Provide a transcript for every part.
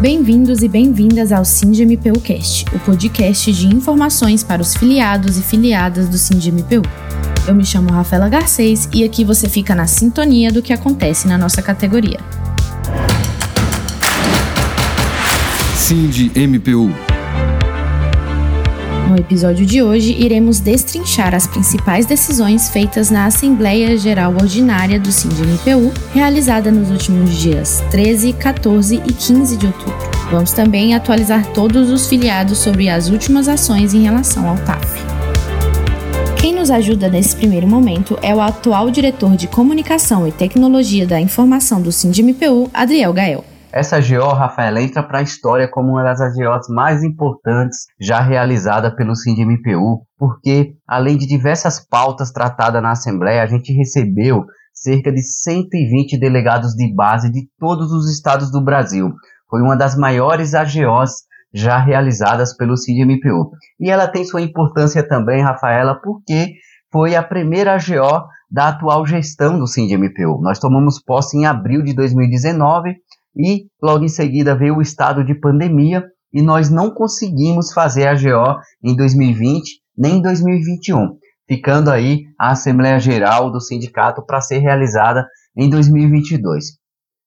Bem-vindos e bem-vindas ao SINDMPU Cast, o podcast de informações para os filiados e filiadas do SINDMPU. Eu me chamo Rafaela Garcês e aqui você fica na sintonia do que acontece na nossa categoria. SINDMPU no episódio de hoje, iremos destrinchar as principais decisões feitas na Assembleia Geral Ordinária do SINDMPU, realizada nos últimos dias 13, 14 e 15 de outubro. Vamos também atualizar todos os filiados sobre as últimas ações em relação ao TAF. Quem nos ajuda nesse primeiro momento é o atual diretor de Comunicação e Tecnologia da Informação do SINDMPU, Adriel Gael. Essa GO, Rafael, entra para a história como uma das GOs mais importantes já realizada pelo SINDMPU, porque, além de diversas pautas tratadas na Assembleia, a gente recebeu cerca de 120 delegados de base de todos os estados do Brasil. Foi uma das maiores AGOs já realizadas pelo CIDMPU. E ela tem sua importância também, Rafaela, porque foi a primeira AGO da atual gestão do CIDMPU. Nós tomamos posse em abril de 2019 e logo em seguida veio o estado de pandemia e nós não conseguimos fazer a GO em 2020 nem em 2021, ficando aí a Assembleia Geral do sindicato para ser realizada em 2022.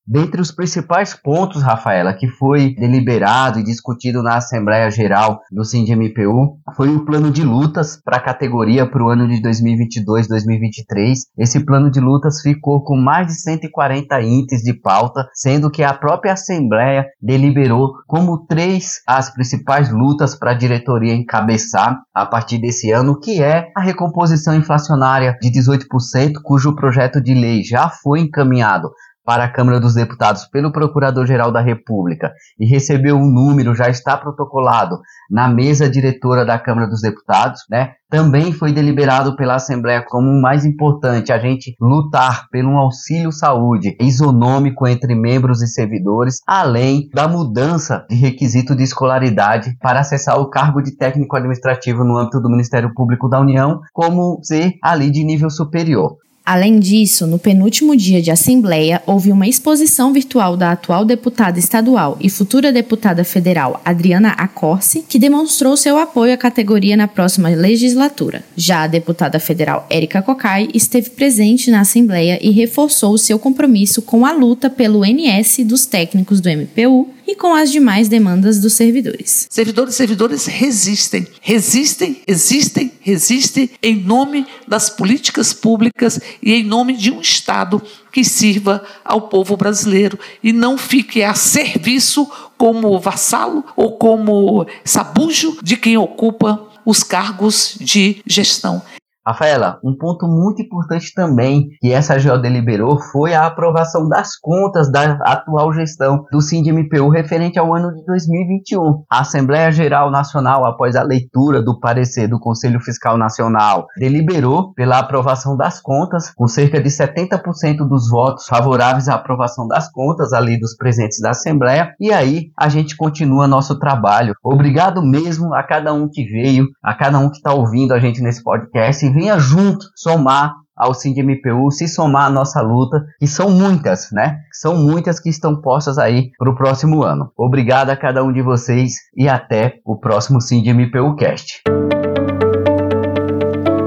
Dentre os principais pontos, Rafaela, que foi deliberado e discutido na Assembleia Geral do SINDMPU, foi o plano de lutas para a categoria para o ano de 2022-2023. Esse plano de lutas ficou com mais de 140 itens de pauta, sendo que a própria Assembleia deliberou como três as principais lutas para a diretoria encabeçar a partir desse ano, que é a recomposição inflacionária de 18%, cujo projeto de lei já foi encaminhado para a Câmara dos Deputados pelo Procurador-Geral da República e recebeu um número, já está protocolado na mesa diretora da Câmara dos Deputados, né? Também foi deliberado pela Assembleia como o mais importante a gente lutar pelo um auxílio saúde isonômico entre membros e servidores, além da mudança de requisito de escolaridade para acessar o cargo de técnico administrativo no âmbito do Ministério Público da União, como ser ali de nível superior. Além disso, no penúltimo dia de Assembleia, houve uma exposição virtual da atual deputada estadual e futura deputada federal Adriana Acorce, que demonstrou seu apoio à categoria na próxima legislatura. Já a deputada federal Érica Cocai esteve presente na Assembleia e reforçou seu compromisso com a luta pelo NS dos técnicos do MPU e com as demais demandas dos servidores. Servidores e servidores resistem, resistem, existem, resistem em nome das políticas públicas e em nome de um Estado que sirva ao povo brasileiro e não fique a serviço como vassalo ou como sabujo de quem ocupa os cargos de gestão. Rafaela, um ponto muito importante também que essa GO deliberou foi a aprovação das contas da atual gestão do SINDMPU referente ao ano de 2021. A Assembleia Geral Nacional, após a leitura do parecer do Conselho Fiscal Nacional, deliberou pela aprovação das contas, com cerca de 70% dos votos favoráveis à aprovação das contas ali dos presentes da Assembleia, e aí a gente continua nosso trabalho. Obrigado mesmo a cada um que veio, a cada um que está ouvindo a gente nesse podcast venha junto somar ao SINDMPU, se somar à nossa luta, que são muitas, né? São muitas que estão postas aí para o próximo ano. Obrigado a cada um de vocês e até o próximo SINDMPU Cast.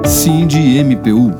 SINDMPU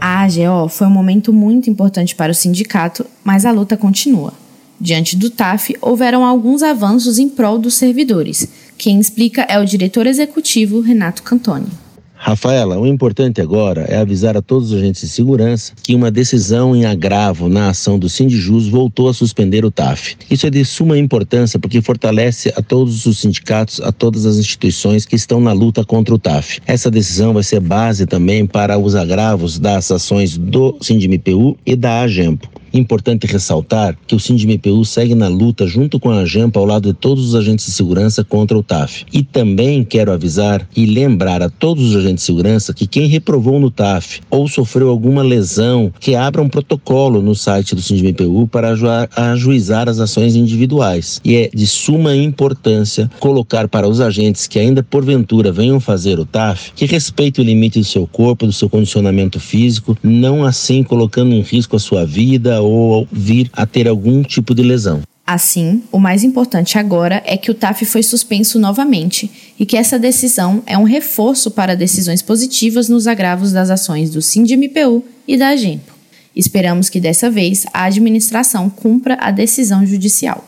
A AGO foi um momento muito importante para o sindicato, mas a luta continua. Diante do TAF, houveram alguns avanços em prol dos servidores. Quem explica é o diretor executivo Renato Cantoni. Rafaela, o importante agora é avisar a todos os agentes de segurança que uma decisão em agravo na ação do Sindijus voltou a suspender o TAF. Isso é de suma importância porque fortalece a todos os sindicatos, a todas as instituições que estão na luta contra o TAF. Essa decisão vai ser base também para os agravos das ações do Sindimpu e da AGEMPO. Importante ressaltar que o SINDMPU segue na luta junto com a JAMPA ao lado de todos os agentes de segurança contra o TAF. E também quero avisar e lembrar a todos os agentes de segurança que quem reprovou no TAF ou sofreu alguma lesão, que abra um protocolo no site do SINDMPU para ajuizar as ações individuais. E é de suma importância colocar para os agentes que ainda porventura venham fazer o TAF que respeitem o limite do seu corpo, do seu condicionamento físico, não assim colocando em risco a sua vida ou vir a ter algum tipo de lesão. Assim, o mais importante agora é que o TAF foi suspenso novamente e que essa decisão é um reforço para decisões positivas nos agravos das ações do SINDMPU e da AGEMPO. Esperamos que dessa vez a administração cumpra a decisão judicial.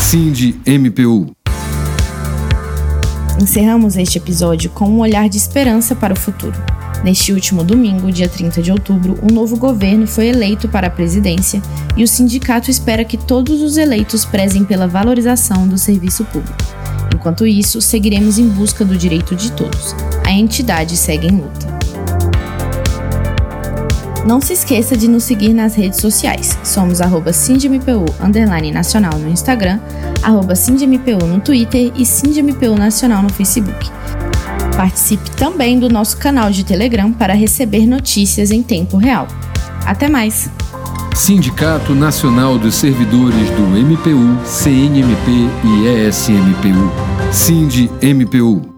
SINDMPU Encerramos este episódio com um olhar de esperança para o futuro. Neste último domingo, dia 30 de outubro, um novo governo foi eleito para a presidência e o sindicato espera que todos os eleitos prezem pela valorização do serviço público. Enquanto isso, seguiremos em busca do direito de todos. A entidade segue em luta. Não se esqueça de nos seguir nas redes sociais. Somos arroba nacional no Instagram, arroba no Twitter e SindMPU Nacional no Facebook. Participe também do nosso canal de Telegram para receber notícias em tempo real. Até mais! Sindicato Nacional dos Servidores do MPU, CNMP e ESMPU. SINDE-MPU